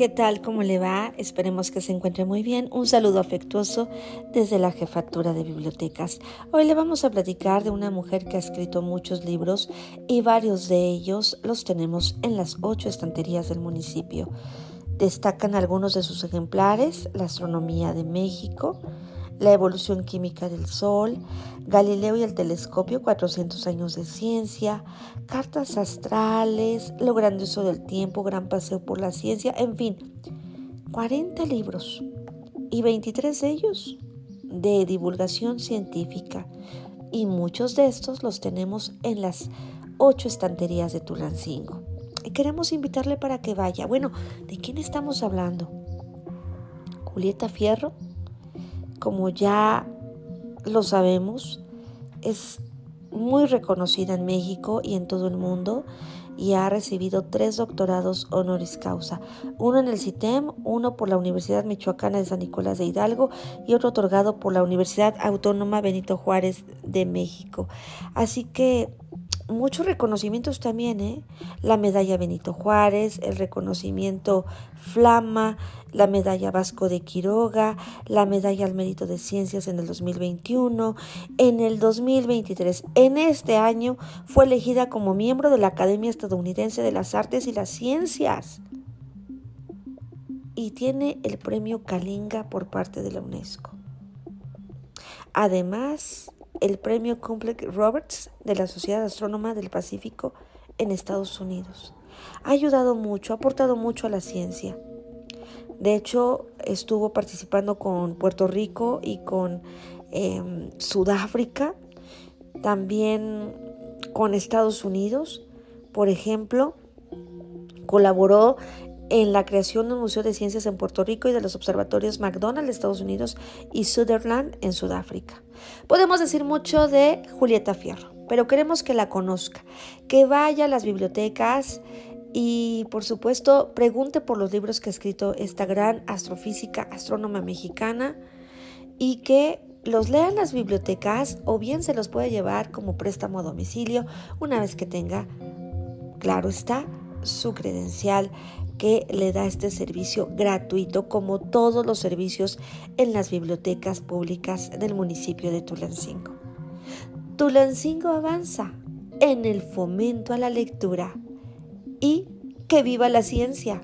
¿Qué tal? ¿Cómo le va? Esperemos que se encuentre muy bien. Un saludo afectuoso desde la Jefatura de Bibliotecas. Hoy le vamos a platicar de una mujer que ha escrito muchos libros y varios de ellos los tenemos en las ocho estanterías del municipio. Destacan algunos de sus ejemplares, La Astronomía de México, la evolución química del Sol, Galileo y el telescopio, 400 años de ciencia, cartas astrales, Lo grandioso del tiempo, Gran paseo por la ciencia, en fin, 40 libros y 23 de ellos de divulgación científica. Y muchos de estos los tenemos en las ocho estanterías de Tulancingo. Y queremos invitarle para que vaya. Bueno, ¿de quién estamos hablando? Julieta Fierro, como ya lo sabemos, es muy reconocida en México y en todo el mundo y ha recibido tres doctorados honoris causa, uno en el CITEM, uno por la Universidad Michoacana de San Nicolás de Hidalgo y otro otorgado por la Universidad Autónoma Benito Juárez de México. Así que muchos reconocimientos también, ¿eh? La medalla Benito Juárez, el reconocimiento Flama, la medalla Vasco de Quiroga, la medalla al mérito de ciencias en el 2021, en el 2023. En este año fue elegida como miembro de la Academia Estadounidense de las Artes y las Ciencias y tiene el premio Kalinga por parte de la UNESCO. Además, el premio Complex Roberts de la Sociedad Astrónoma del Pacífico en Estados Unidos. Ha ayudado mucho, ha aportado mucho a la ciencia. De hecho, estuvo participando con Puerto Rico y con em, Sudáfrica, también con Estados Unidos. Por ejemplo, colaboró en la creación de un Museo de Ciencias en Puerto Rico y de los observatorios McDonald de Estados Unidos y Sutherland en Sudáfrica. Podemos decir mucho de Julieta Fierro, pero queremos que la conozca, que vaya a las bibliotecas y por supuesto pregunte por los libros que ha escrito esta gran astrofísica, astrónoma mexicana y que los lea en las bibliotecas o bien se los puede llevar como préstamo a domicilio una vez que tenga, claro está, su credencial que le da este servicio gratuito como todos los servicios en las bibliotecas públicas del municipio de Tulancingo. Tulancingo avanza en el fomento a la lectura y que viva la ciencia.